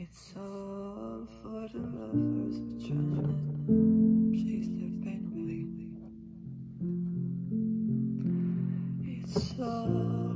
It's all for the lovers trying to chase their pain away. It's all.